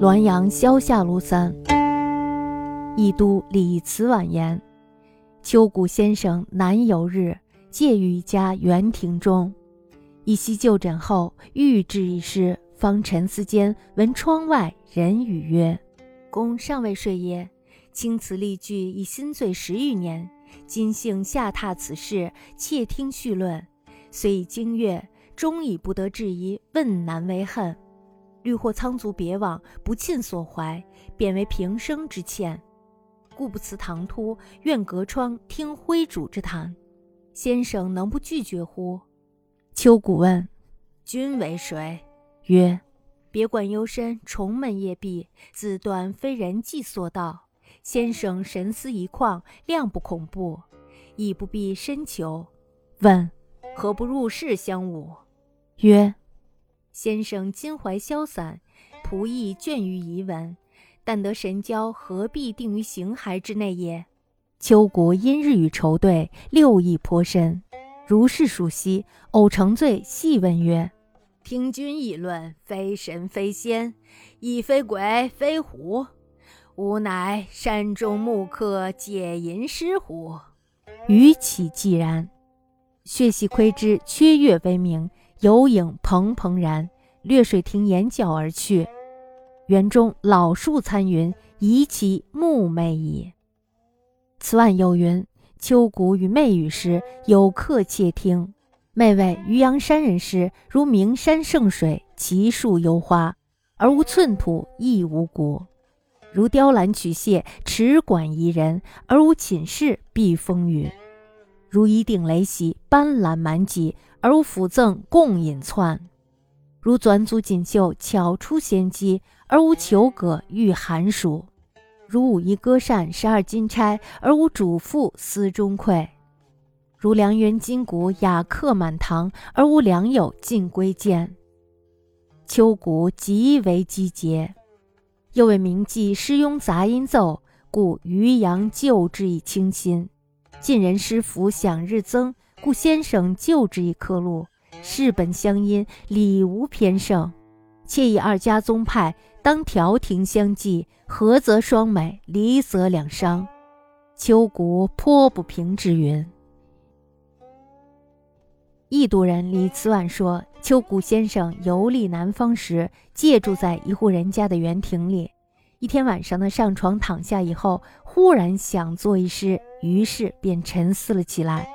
滦阳萧下庐三。益都李慈婉言：秋谷先生南游日，借于一家园亭中，一夕就诊后，欲制一诗，方沉思间，闻窗外人语曰：“公尚未睡耶？青词丽句，已心醉十余年。今幸下榻此事，窃听叙论，虽已经月，终已不得质疑，问难为恨。虑或仓卒别往，不尽所怀，贬为平生之欠。”故不辞唐突，愿隔窗听徽主之谈。先生能不拒绝乎？秋谷问：“君为谁？”曰：“别馆幽深，重门夜闭，自断非人迹所到。先生神思一旷，量不恐怖，亦不必深求。问：何不入室相晤？”曰：“先生襟怀潇洒，仆役倦于遗文。”但得神交，何必定于形骸之内也？秋谷因日与愁对，六意颇深。如是数息，偶成醉，细问曰：“听君议论，非神非仙，亦非鬼非狐，吾乃山中木客解吟诗乎？”余岂既然？血细窥之，缺月微明，有影蓬蓬然，略水亭沿角而去。园中老树参云，宜其目寐矣。此晚有云：秋谷与媚语时，有客窃听。妹谓渔阳山人诗，如名山胜水，奇树幽花，而无寸土，亦无骨；如雕栏曲榭，池馆宜人，而无寝室，避风雨；如一定雷袭，斑斓满脊，而无辅赠，共饮窜。如转足锦绣，巧出仙机，而无求葛御寒暑；如舞衣歌扇，十二金钗，而无主妇思中馈；如良缘金鼓，雅客满堂，而无良友尽归见。秋谷极为积节，又为名妓诗庸杂音奏，故渔阳旧之以清新。晋人师福享日增，故先生旧之以刻录。事本相因，理无偏胜，且以二家宗派当调停相济，合则双美，离则两伤。秋谷颇不平之云。异都人李慈婉说，秋谷先生游历南方时，借住在一户人家的园亭里。一天晚上呢，上床躺下以后，忽然想作一诗，于是便沉思了起来。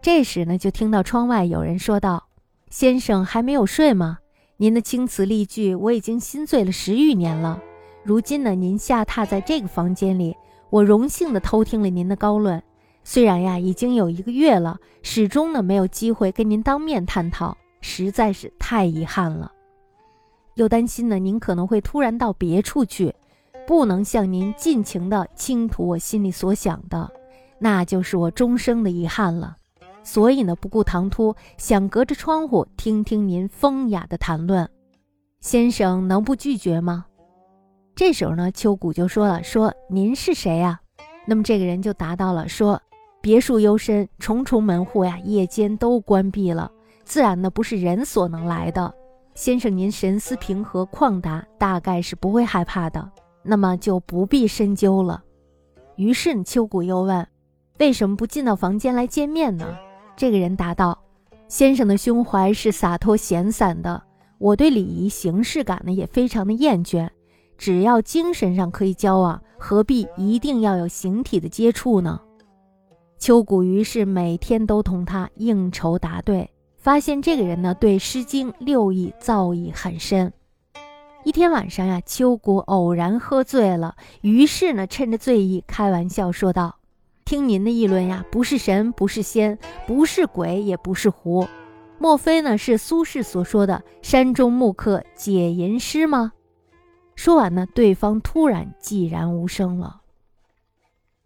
这时呢，就听到窗外有人说道。先生还没有睡吗？您的青词丽句我已经心醉了十余年了。如今呢，您下榻在这个房间里，我荣幸的偷听了您的高论。虽然呀，已经有一个月了，始终呢没有机会跟您当面探讨，实在是太遗憾了。又担心呢，您可能会突然到别处去，不能向您尽情的倾吐我心里所想的，那就是我终生的遗憾了。所以呢，不顾唐突，想隔着窗户听听您风雅的谈论，先生能不拒绝吗？这时候呢，秋谷就说了：“说您是谁呀？”那么这个人就答到了：“说别墅幽深，重重门户呀，夜间都关闭了，自然呢不是人所能来的。先生您神思平和旷达，大概是不会害怕的，那么就不必深究了。”于是秋谷又问：“为什么不进到房间来见面呢？”这个人答道：“先生的胸怀是洒脱闲散的，我对礼仪形式感呢也非常的厌倦。只要精神上可以交往，何必一定要有形体的接触呢？”秋谷于是每天都同他应酬答对，发现这个人呢对《诗经》六艺造诣很深。一天晚上呀，秋谷偶然喝醉了，于是呢趁着醉意开玩笑说道。听您的议论呀，不是神，不是仙，不是鬼，也不是狐，莫非呢是苏轼所说的山中木客解吟诗吗？说完呢，对方突然寂然无声了。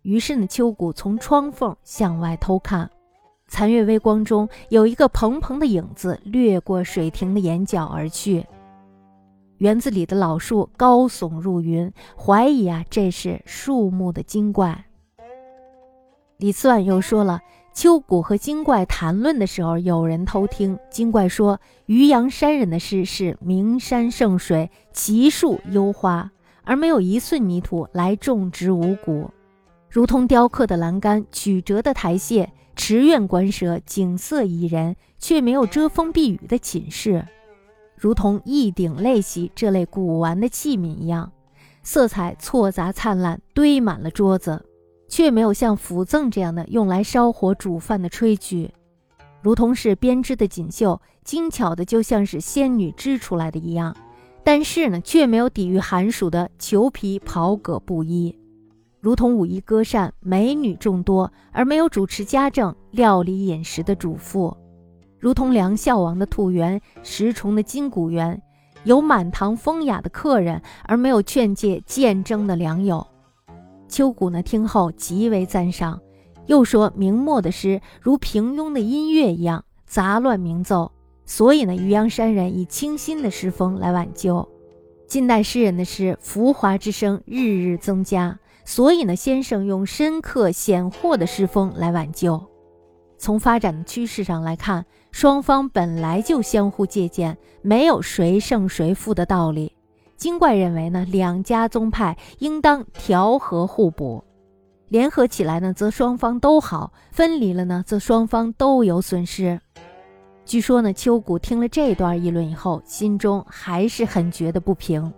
于是呢，秋谷从窗缝向外偷看，残月微光中有一个蓬蓬的影子掠过水亭的眼角而去。园子里的老树高耸入云，怀疑啊这是树木的精怪。李慈婉又说了：“秋谷和精怪谈论的时候，有人偷听。精怪说：“渔阳山人的诗是名山胜水，奇树幽花，而没有一寸泥土来种植五谷，如同雕刻的栏杆、曲折的台榭、池院关舍，景色宜人，却没有遮风避雨的寝室，如同一顶类席这类古玩的器皿一样，色彩错杂灿烂，堆满了桌子。”却没有像辅赠这样的用来烧火煮饭的炊具，如同是编织的锦绣，精巧的就像是仙女织出来的一样。但是呢，却没有抵御寒暑的裘皮袍葛布衣，如同武艺歌善、美女众多而没有主持家政、料理饮食的主妇，如同梁孝王的兔园、石崇的金谷园，有满堂风雅的客人而没有劝诫见争的良友。秋谷呢听后极为赞赏，又说明末的诗如平庸的音乐一样杂乱鸣奏，所以呢渔阳山人以清新的诗风来挽救。近代诗人的诗浮华之声日日增加，所以呢先生用深刻显豁的诗风来挽救。从发展的趋势上来看，双方本来就相互借鉴，没有谁胜谁负的道理。精怪认为呢，两家宗派应当调和互补，联合起来呢，则双方都好；分离了呢，则双方都有损失。据说呢，秋谷听了这段议论以后，心中还是很觉得不平。